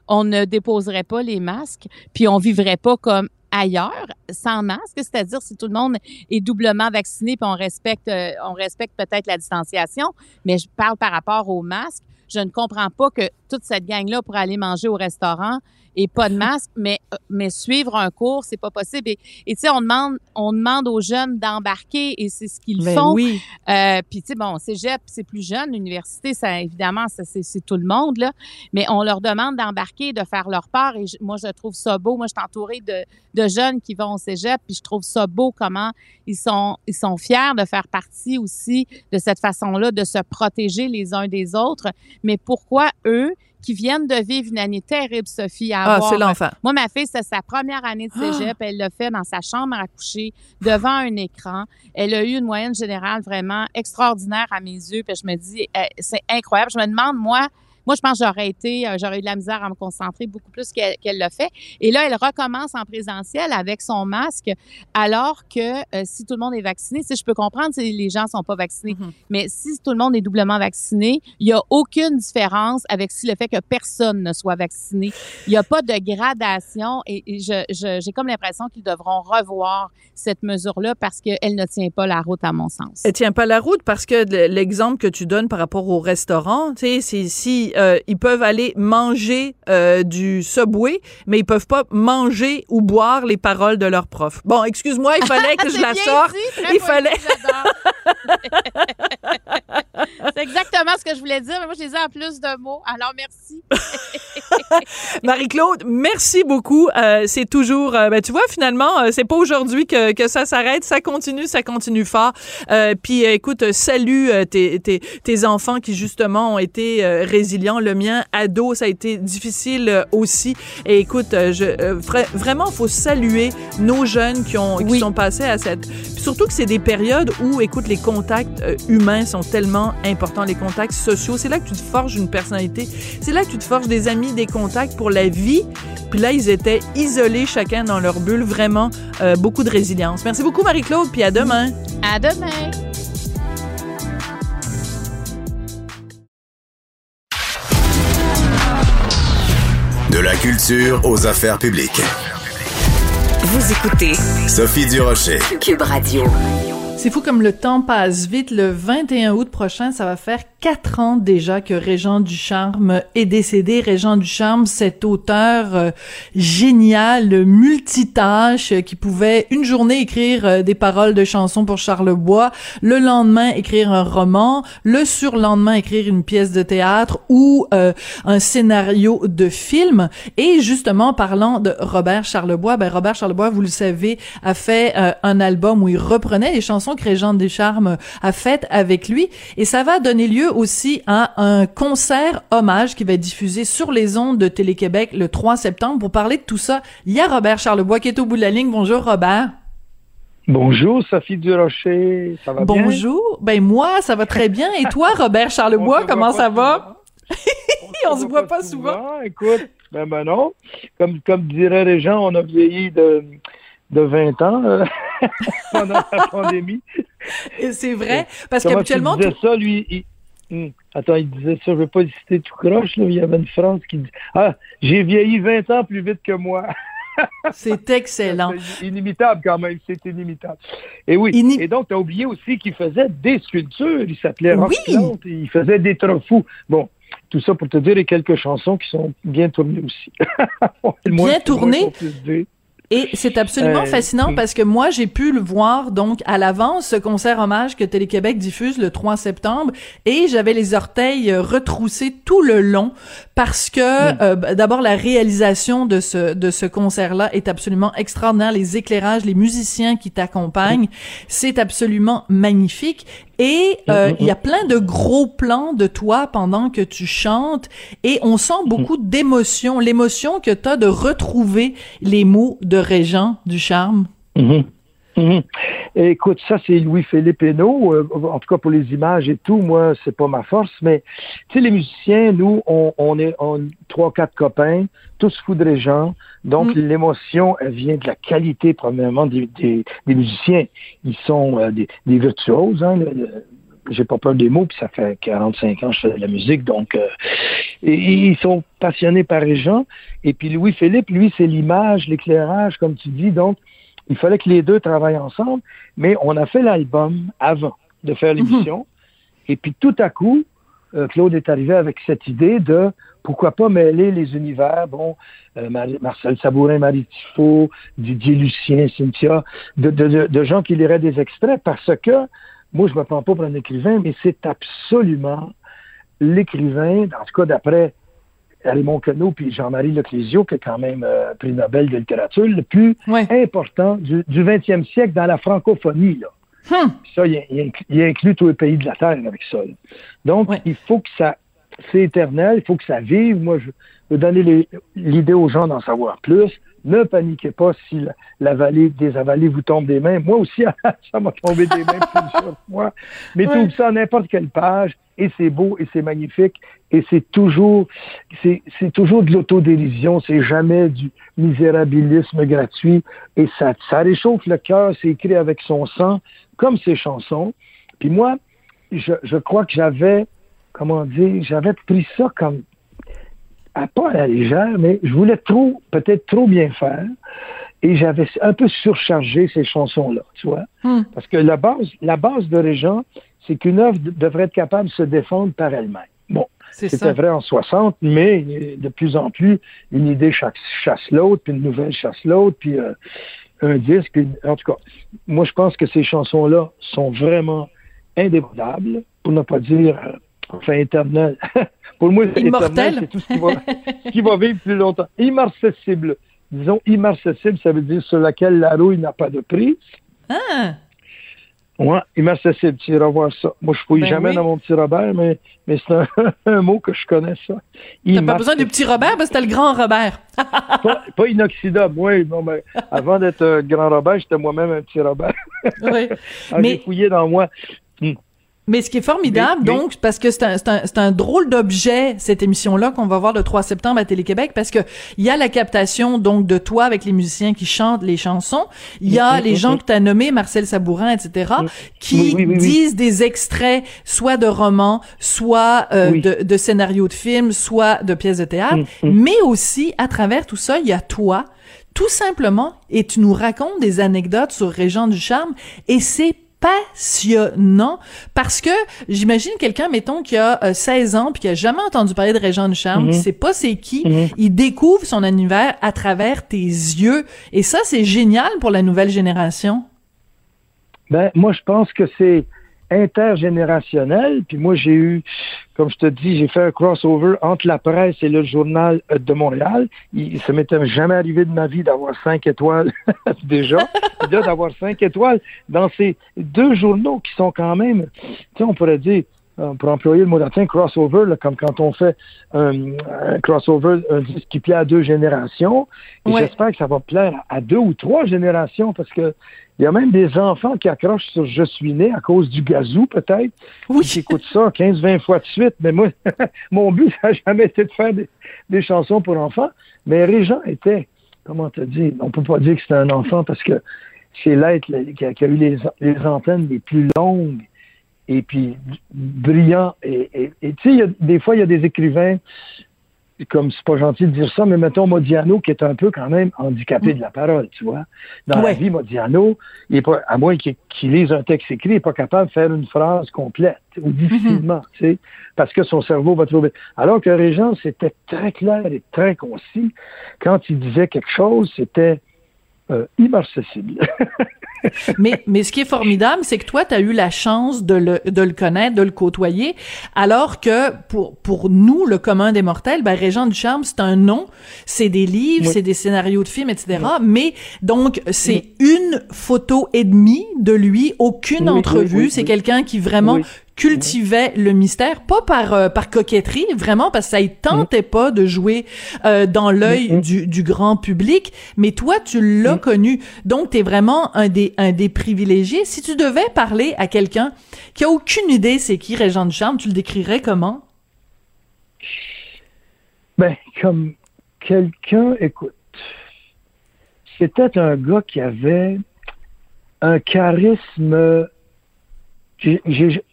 on ne déposerait pas les masques puis on vivrait pas comme ailleurs sans masque, c'est-à-dire si tout le monde est doublement vacciné puis on respecte euh, on respecte peut-être la distanciation, mais je parle par rapport au masque, je ne comprends pas que toute cette gang là pour aller manger au restaurant et pas de masque, mais euh, mais suivre un cours, c'est pas possible et tu sais on demande on demande aux jeunes d'embarquer et c'est ce qu'ils Ben font. oui. Euh, puis tu sais bon, cégep, c'est plus jeune, l'université ça évidemment ça c'est c'est tout le monde là, mais on leur demande d'embarquer, de faire leur part et je- moi je trouve ça beau. Moi je suis entourée de de jeunes qui vont au cégep puis je trouve ça beau comment ils sont ils sont fiers de faire partie aussi de cette façon-là de se protéger les uns des autres, mais pourquoi eux qui viennent de vivre une année terrible Sophie à Ah, avoir c'est l'enfer. moi, ma fille, c'est sa première année de cégep. Elle l'a fait dans sa chambre à coucher, devant un écran. Elle a eu une moyenne générale vraiment extraordinaire à mes yeux. Puis je me dis, euh, c'est incroyable. Je me demande, moi, moi, je pense que j'aurais été, euh, j'aurais eu de la misère à me concentrer beaucoup plus qu'elle qu'elle l'a fait. Et là, elle recommence en présentiel avec son masque, alors que euh, si tout le monde est vacciné, si je peux comprendre si les gens sont pas vaccinés, Mhm. mais si tout le monde est doublement vacciné, il y a aucune différence avec si le fait que personne ne soit vacciné. Il n'y a pas de gradation et, j'ai comme l'impression qu'ils devront revoir cette mesure-là parce qu'elle ne tient pas la route à mon sens. Elle tient pas la route parce que le- l'exemple que tu donnes par rapport au restaurant, tu sais, c'est euh, ils peuvent aller manger euh, du Subway, mais ils peuvent pas manger ou boire les paroles de leur prof. Bon, excuse-moi, il fallait que je [LAUGHS] la sorte. dit, Il fallait-. [LAUGHS] [LAUGHS] C'est exactement ce que je voulais dire, mais moi, je les ai en plus de mots. Alors, merci. [LAUGHS] Marie-Claude, merci beaucoup. Euh, c'est toujours, euh, ben, tu vois, finalement, euh, c'est pas aujourd'hui que, que ça s'arrête. Ça continue, ça continue fort. Euh, puis, écoute, salut tes, tes, tes, enfants qui, justement, ont été résilients. Le mien, ado, ça a été difficile aussi. Et écoute, je, vraiment, faut saluer nos jeunes qui, ont, qui sont passés à cette... Puis surtout que c'est des périodes où, écoute, les contacts humains sont tellement importants, les contacts sociaux. C'est là que tu te forges une personnalité. C'est là que tu te forges des amis, des contacts pour la vie. Puis là, ils étaient isolés chacun dans leur bulle. Vraiment, euh, beaucoup de résilience. Merci beaucoup, Marie-Claude, puis à demain. À demain. De la culture aux affaires publiques. Vous écoutez Sophie Durocher. Cube Radio. C'est fou comme le temps passe vite. Le 21 août prochain, ça va faire quatre ans déjà que Régent Ducharme est décédé. Régent Ducharme, cet auteur euh, génial, multitâche, qui pouvait une journée écrire euh, des paroles de chansons pour Charlebois, le lendemain écrire un roman, le surlendemain écrire une pièce de théâtre ou euh, un scénario de film. Et justement, parlant de Robert Charlebois, ben Robert Charlebois, vous le savez, a fait un album où il reprenait les chansons que Régent Ducharme a faites avec lui. Et ça va donner lieu aussi à un concert hommage qui va être diffusé sur les ondes de Télé-Québec le 3 septembre. Pour parler de tout ça, il y a Robert Charlebois qui est au bout de la ligne. Bonjour Robert. Bonjour Sophie Durocher, ça va bien? Bonjour, ben moi ça va très bien. Et toi Robert [LAUGHS] Charlebois, comment ça va? [LAUGHS] on, se voit pas souvent. Écoute, ben, ben non, comme, comme diraient les gens, on a vieilli de, de 20 ans euh, [LAUGHS] pendant la pandémie. Et c'est vrai, parce qu'habituellement... Tu ça, lui, Hmm. Attends, il disait ça, je ne veux pas citer tout croche, là, il y avait une phrase qui dit Ah, j'ai vieilli 20 ans plus vite que moi. [LAUGHS] c'est excellent. C'est inimitable quand même, c'est inimitable. Et oui, et donc tu as oublié aussi qu'il faisait des sculptures, il s'appelait oui. il faisait des trophées. Bon, tout ça pour te dire, et quelques chansons qui sont bien tournées aussi. [LAUGHS] bien tournées? Et c'est absolument euh, fascinant parce que moi, j'ai pu le voir donc à l'avance, ce concert hommage que Télé-Québec diffuse le 3 septembre, et j'avais les orteils euh, retroussés tout le long parce que, mm. euh, d'abord, la réalisation de ce, de ce concert-là est absolument extraordinaire. Les éclairages, les musiciens qui t'accompagnent, c'est absolument magnifique. Et euh, mm, mm, il y a plein de gros plans de toi pendant que tu chantes et on sent beaucoup d'émotion, l'émotion que tu as de retrouver les mots de Régent du charme. Mm-hmm. Écoute, ça c'est Louis-Philippe Hénaud, euh, en tout cas pour les images et tout, moi c'est pas ma force, mais tu sais les musiciens, nous on, est on, trois quatre copains, tous fous de Régent, donc mm. l'émotion elle vient de la qualité premièrement des, des, musiciens, ils sont euh, des, des, virtuoses, hein, j'ai pas peur des mots, puis ça fait 45 ans que je fais de la musique, donc euh, et, ils sont passionnés par Régent, et puis Louis-Philippe, lui c'est l'image, l'éclairage, comme tu dis, donc il fallait que les deux travaillent ensemble, mais on a fait l'album avant de faire l'émission. Mhm. Et puis tout à coup, euh, Claude est arrivé avec cette idée de pourquoi pas mêler les univers, bon, euh, Marcel Sabourin, Marie Tifo, Didier Lucien, Cynthia, de, gens qui liraient des extraits parce que moi, je me prends pas pour un écrivain, mais c'est absolument l'écrivain, en tout cas d'après Raymond Queneau puis Jean-Marie Leclésio, qui est quand même euh, prix Nobel de littérature, le plus important du, du 20e siècle dans la francophonie. Là. Hum. Ça, il, il, inclut tous les pays de la Terre avec ça. Donc, il faut que ça... C'est éternel, il faut que ça vive. Moi, je veux donner l'idée aux gens d'en savoir plus. Ne paniquez pas si la, vallée des avalées vous tombe des mains. Moi aussi, [LAUGHS] ça m'a tombé des mains plusieurs [LAUGHS] fois. Mais tout ça n'importe quelle page et c'est beau et c'est magnifique et c'est toujours c'est toujours de l'autodérision, c'est jamais du misérabilisme gratuit et ça ça réchauffe le cœur, c'est écrit avec son sang comme ses chansons. Puis moi, je, je crois que j'avais comment dire, j'avais pris ça comme à pas à la légère, mais je voulais trop, peut-être trop bien faire. Et j'avais un peu surchargé ces chansons-là, tu vois. Hmm. Parce que la base, la base de Régent, c'est qu'une œuvre devrait être capable de se défendre par elle-même. Bon, c'était vrai en 60, mais de plus en plus, une idée chasse l'autre, puis une nouvelle chasse l'autre, puis euh, un disque. en tout cas, moi, je pense que ces chansons-là sont vraiment indémodables, pour ne pas dire enfin éternel. [LAUGHS] Pour moi, c'est Immortel. c'est tout ce qui va, qui va vivre plus longtemps. Immarcessible. Disons immarcessible, ça veut dire sur laquelle la rouille n'a pas de prise. Ah, Ouais, immarcessible, tu iras voir ça. Moi, je fouille Ben jamais oui. dans mon petit Robert, mais, mais c'est un, [LAUGHS] un mot que je connais, ça. t'as pas besoin du petit Robert, parce que t'as le grand Robert. [LAUGHS] pas, pas inoxydable. Oui, non, mais avant d'être un grand Robert, j'étais moi-même un petit Robert. Oui. [LAUGHS] Ah, Mais- J'ai fouillé dans moi. Mais ce qui est formidable, Mais- mais- donc, parce que c'est un, c'est un, c'est un drôle d'objet, cette émission-là, qu'on va voir le 3 septembre à Télé-Québec, parce que il y a la captation, donc, de toi avec les musiciens qui chantent les chansons. Il y a Mhm, les gens mhm. que tu as nommés, Marcel Sabourin, etc., qui oui, oui. disent des extraits, soit de romans, soit euh, de, de scénarios de films, soit de pièces de théâtre. Mais aussi, à travers tout ça, il y a toi, tout simplement, et tu nous racontes des anecdotes sur Régent du Charme, et c'est passionnant parce que j'imagine quelqu'un mettons qui a euh, 16 ans puis qui a jamais entendu parler de Régent du Charme, Mhm. qui sait pas c'est qui, Mhm. il découvre son univers à travers tes yeux et ça c'est génial pour la nouvelle génération. Ben, moi, je pense que c'est intergénérationnel. Puis moi, j'ai eu, comme je te dis, j'ai fait un crossover entre la presse et le journal euh, de Montréal. Il, ça m'était jamais arrivé de ma vie d'avoir cinq étoiles [LAUGHS] déjà. D'avoir cinq étoiles dans ces deux journaux qui sont quand même, tu sais, on pourrait dire, pour employer le mot latin, crossover, là, comme quand on fait un, un crossover, un disque qui plaît à deux générations. Et Ouais. j'espère que ça va plaire à deux ou trois générations parce que il y a même des enfants qui accrochent sur Je suis né à cause du gazou, peut-être. Oui. Qui écoutent ça 15-20 fois de suite. Mais moi, [LAUGHS] mon but, ça n'a jamais été de faire des, des chansons pour enfants. Mais Régent était, comment te dire, on peut pas dire que c'était un enfant parce que c'est l'être qui a, qui a eu les, les antennes les plus longues et puis brillant. Et, tu sais, des fois, il y a des écrivains, comme c'est pas gentil de dire ça, mais mettons Modiano, qui est un peu quand même handicapé de la parole, tu vois. Dans Ouais. la vie, Modiano, il est pas, à moins qu'il qu'il lise un texte écrit, il n'est pas capable de faire une phrase complète, ou difficilement, tu sais, parce que son cerveau va trouver. Alors que Régent, c'était très clair et très concis. Quand il disait quelque chose, c'était euh, immarcessible. [LAUGHS] [LAUGHS] mais, mais ce qui est formidable, c'est que toi, tu as eu la chance de le, de le connaître, de le côtoyer, alors que pour, pour nous, le commun des mortels, ben, Régent du Charme, c'est un nom, c'est des livres, Oui. c'est des scénarios de films, etc. Mais donc, c'est une photo et demie de lui, aucune entrevue. c'est quelqu'un qui vraiment cultivait le mystère, pas par euh, par coquetterie, vraiment parce que ça y tentait pas de jouer euh, dans l'œil Mm. du, du grand public, mais toi tu l'as Mm. connu, donc t'es vraiment un des un des privilégiés. Si tu devais parler à quelqu'un qui a aucune idée c'est qui Régent du Charme, tu le décrirais comment? Ben, comme quelqu'un, écoute, c'était un gars qui avait un charisme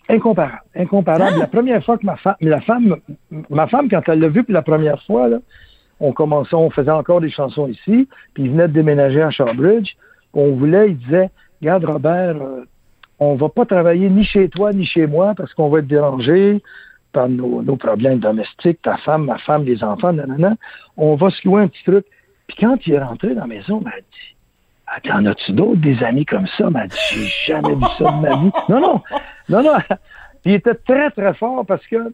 incomparable, incomparable. Ah! La première fois que ma femme, la femme, ma femme, quand elle l'a vu pour la première fois, là, on commençait, on faisait encore des chansons ici, puis il venait de déménager à Shawbridge. On voulait, il disait, regarde Robert, euh, on va pas travailler ni chez toi ni chez moi parce qu'on va être dérangé par nos, nos problèmes domestiques, ta femme, ma femme, les enfants, nanana. On va se louer un petit truc. Puis quand il est rentré dans la maison, il m'a dit, Attends, as-tu d'autres des amis comme ça? Il m'a dit, j'ai jamais vu ça de ma vie. Non, non, non, non. Puis il était très, très fort parce que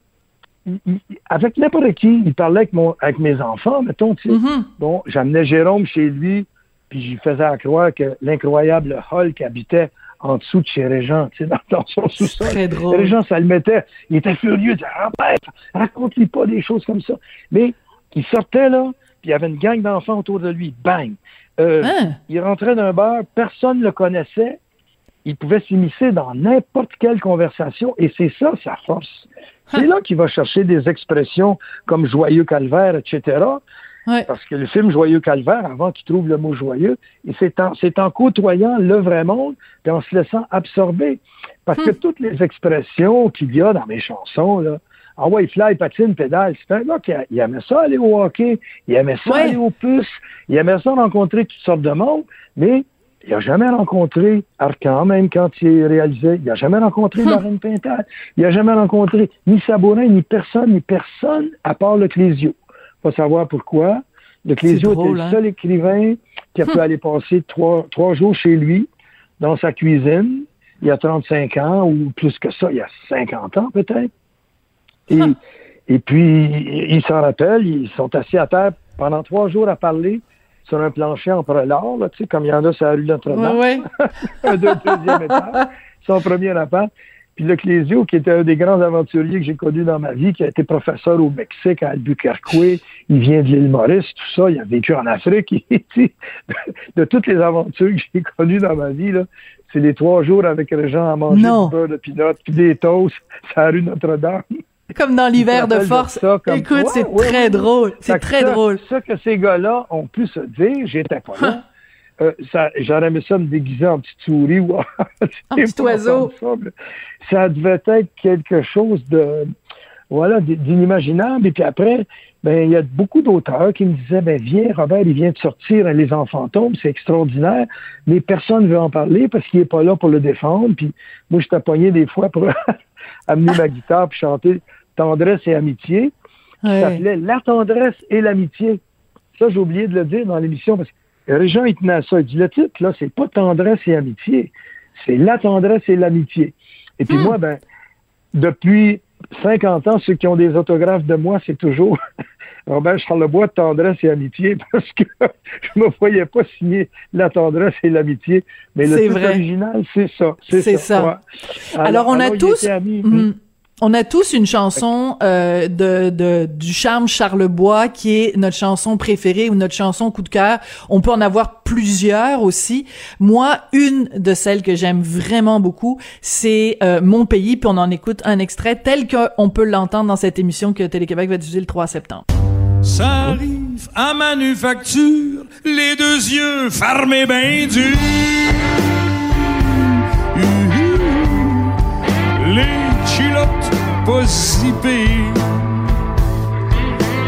il- il- avec n'importe qui, il parlait avec, mon, avec mes enfants, mettons, tu sais. Mhm. Bon, j'amenais Jérôme chez lui, puis je lui faisais à croire que l'incroyable Hulk habitait en dessous de chez Régent, tu sais, dans, dans son sous-sol. Très drôle. Régent, ça le mettait. Il était furieux. Il disait, Robert, raconte-lui pas des choses comme ça. Mais il sortait, là, puis il y avait une gang d'enfants autour de lui. Bang! Euh, Hein? Il rentrait d'un bar, personne ne le connaissait. Il pouvait s'immiscer dans n'importe quelle conversation et c'est ça sa force. C'est là qu'il va chercher des expressions comme joyeux calvaire, etc. Ouais. Parce que le film Joyeux calvaire, avant qu'il trouve le mot joyeux, c'est en, c'est en côtoyant le vrai monde et en se laissant absorber. Parce que toutes les expressions qu'il y a dans mes chansons, là, ah ouais, fly, patine, pédale, c'est un gars qui a- il aimait ça aller au hockey, il aimait ça Ouais. aller aux puces, il aimait ça rencontrer toutes sortes de monde, mais il n'a jamais rencontré Arcan, même quand il réalisait. Il n'a jamais rencontré Hum. Lorraine Pintal. Il n'a jamais rencontré ni Sabourin, ni personne, ni personne, à part le Clésio. Faut savoir pourquoi. Le Clésio était le seul écrivain qui a pu [LAUGHS] aller passer trois, trois jours chez lui, dans sa cuisine, il y a 35 ans, ou plus que ça, il y a 50 ans peut-être. Et, et puis, ils s'en rappellent, ils sont assis à terre pendant trois jours à parler sur un plancher en prelard, là, tu sais, comme il y en a sur la rue Notre-Dame. [LAUGHS] Un deux- deuxième étage, son premier appart. Puis le Clésio, qui était un des grands aventuriers que j'ai connu dans ma vie, qui a été professeur au Mexique, à Albuquerque, il vient de l'île Maurice, tout ça, il a vécu en Afrique. [LAUGHS] de toutes les aventures que j'ai connues dans ma vie, là, c'est les trois jours avec les gens à manger Non. du beurre de pinot, puis des toasts, [LAUGHS] la rue Notre-Dame. Comme dans l'hiver de force. ça Écoute, c'est ouais, très ouais. drôle. C'est très ça- drôle. Ça que ces gars-là ont pu se dire, j'étais pas [LAUGHS] là. Euh, ça, j'aurais aimé ça me déguiser en petite souris ou en [LAUGHS] petit oiseau. Ça, ça devait être quelque chose de voilà d'inimaginable. Et puis après, ben il y a beaucoup d'auteurs qui me disaient ben viens Robert, il vient de sortir Les Enfants fantômes, c'est extraordinaire, mais personne ne veut en parler parce qu'il est pas là pour le défendre. Puis moi, je t'appognais des fois pour [LAUGHS] amener ma guitare puis chanter Tendresse et amitié Ouais. s'appelait La tendresse et l'amitié. Ça, j'ai oublié de le dire dans l'émission parce que Régent, il tenait à ça. Il dit le titre, là, c'est pas tendresse et amitié, c'est La tendresse et l'amitié. Et puis moi, ben, depuis 50 ans, ceux qui ont des autographes de moi, c'est toujours [LAUGHS] Robert Charlebois, tendresse et amitié, [LAUGHS] parce que je me voyais pas signer La tendresse et l'amitié. Mais le titre vrai. original, c'est ça. C'est ça. ça. ouais. Alors, on a tous-. Mhm. On a tous une chanson euh, de, de du charme Charlebois qui est notre chanson préférée ou notre chanson coup de cœur. On peut en avoir plusieurs aussi. Moi, une de celles que j'aime vraiment beaucoup, c'est euh, Mon pays. Puis on en écoute un extrait tel qu'on peut l'entendre dans cette émission que Télé-Québec va diffuser le 3 septembre. Ça arrive à manufacture, les deux yeux fermés durs. Les pas zippées.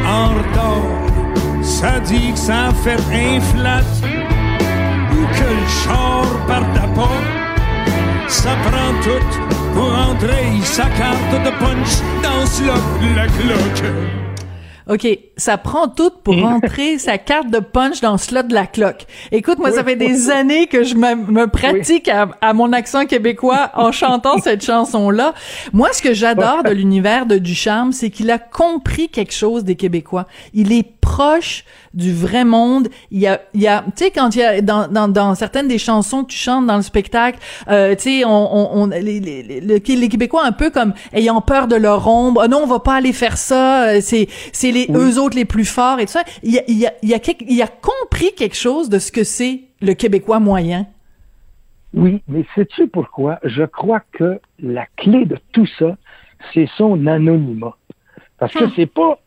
En retard, ça dit que ça fait un flat. Ou que le char parte à pas. Ça prend tout pour entrer sa carte de punch dans lock la cloque. OK, ça prend tout pour rentrer sa carte de punch dans le slot de la cloque. Écoute, moi, ça fait des [LAUGHS] années que je me, me pratique à, à mon accent québécois en chantant cette chanson-là. Moi, ce que j'adore de l'univers de Ducharme, c'est qu'il a compris quelque chose des Québécois. Il est proche du vrai monde. Il y a, il y a, tu sais, quand il y a dans, dans, dans certaines des chansons que tu chantes dans le spectacle, euh, tu sais, on, on, on- les, les, les, les Québécois un peu comme ayant peur de leur ombre. Ah non, on va pas aller faire ça. euh, C'est, c'est les eux autres les plus forts et tout ça. Il y a, il y a, il a, quelque- il a compris quelque chose de ce que c'est le Québécois moyen? Oui, mais sais-tu pourquoi? Je crois que la clé de tout ça, c'est son anonymat. Parce que c'est pas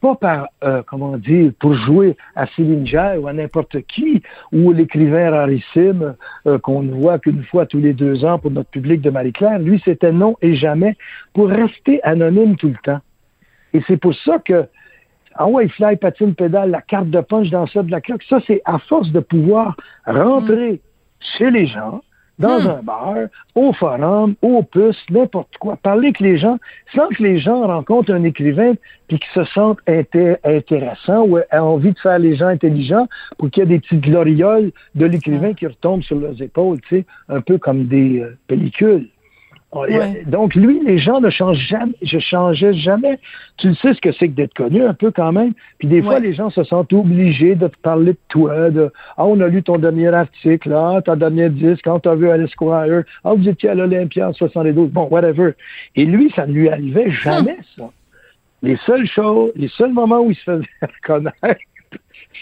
pas par, euh, comment dire, pour jouer à Céline Dion ou à n'importe qui, ou l'écrivain rarissime euh, qu'on ne voit qu'une fois tous les deux ans pour notre public de Marie-Claire. Lui, c'était non et jamais pour rester anonyme tout le temps. Et c'est pour ça que, ah ouais, fly, patine, pédale, la carte de punch dans ça de la cloque, ça, c'est à force de pouvoir rentrer chez les gens, dans un bar, au forum, au puce, n'importe quoi, parler avec les gens, sans que les gens rencontrent un écrivain puis qu'ils se sentent inté- intéressants ou aient envie de faire les gens intelligents pour qu'il y ait des petites glorioles de l'écrivain qui retombent sur leurs épaules, tu sais, un peu comme des euh, pellicules. Ouais. Donc, lui, les gens ne changent jamais. Je changeais jamais. Tu sais ce que c'est que d'être connu un peu quand même. Puis des fois, Ouais. les gens se sentent obligés de te parler de toi, de Ah, on a lu ton dernier article, ah, ton dernier disque, quand t'as vu à l'Esquire, ah, vous étiez à l'Olympia en 72, bon, whatever. Et lui, ça ne lui arrivait jamais, ça. Les seules choses, les seuls moments où il se faisait [LAUGHS] reconnaître,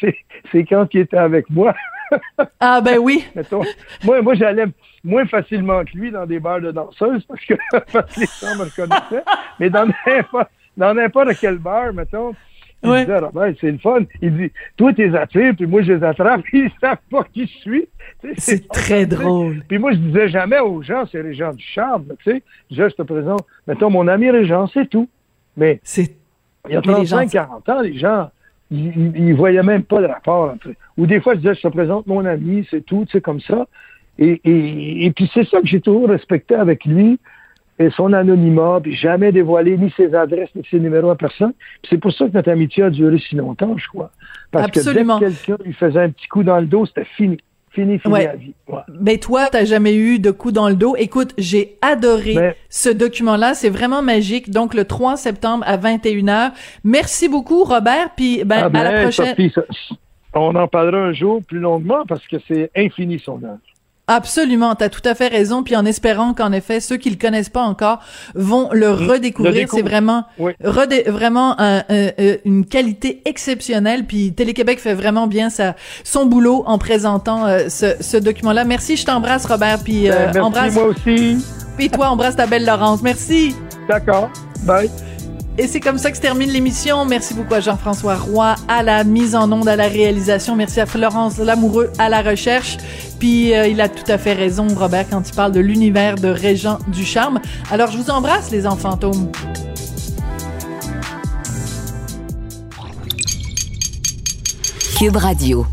c'est quand il était avec moi. [LAUGHS] Ah ben oui. Mettons, moi, moi j'allais moins facilement que lui dans des bars de danseuses parce que, [LAUGHS] parce que les gens me reconnaissaient. Mais dans n'importe, dans n'importe quel bar, mettons, il Ouais. disait, Robert, c'est le fun. Il dit, toi, t'es attires, puis moi, je les attrape, puis [LAUGHS] ils savent pas qui je suis. C'est très drôle. Puis moi, je disais jamais aux gens, c'est Régent du charme, tu sais. Je te présente, mettons, mon ami Régent, c'est tout. Mais C'est il y a Mais les gens- 35, 40 ans, les gens, ils, ils, ils voyaient même pas le rapport entre. Ou des fois, je disais, je te présente mon ami, c'est tout, tu sais, comme ça. Et, et, et puis c'est ça que j'ai toujours respecté avec lui, et son anonymat, puis jamais dévoilé ni ses adresses, ni ses numéros à personne. Puis c'est pour ça que notre amitié a duré si longtemps, je crois. Parce Absolument. que dès que quelqu'un lui faisait un petit coup dans le dos, c'était fini. Fini, fini Ouais. à vie. Ouais. Ben toi, t'as jamais eu de coup dans le dos. Écoute, j'ai adoré Mais- ce document-là. C'est vraiment magique. Donc le 3 septembre à 21h. Merci beaucoup, Robert. Puis ben Ah à la ben, prochaine. Sophie, on en parlera un jour plus longuement parce que c'est infini son œuvre. Absolument, t'as tout à fait raison. Puis en espérant qu'en effet ceux qui le connaissent pas encore vont le redécouvrir. Mmh. découvrent. C'est vraiment, Oui. vraiment un- un- une qualité exceptionnelle. Puis Télé-Québec fait vraiment bien sa, son boulot en présentant euh, ce, ce document-là. Merci, je t'embrasse, Robert. Puis euh, Ben, merci, embrasse. moi aussi. Puis toi, embrasse ta belle Laurence. Merci. D'accord. Bye. Et c'est comme ça que se termine l'émission. Merci beaucoup à Jean-François Roy à la mise en onde, à la réalisation. Merci à Florence Lamoureux à la recherche. Puis euh, il a tout à fait raison, Robert, quand il parle de l'univers de Régent du Charme. Alors je vous embrasse, les enfants fantômes. Cube Radio.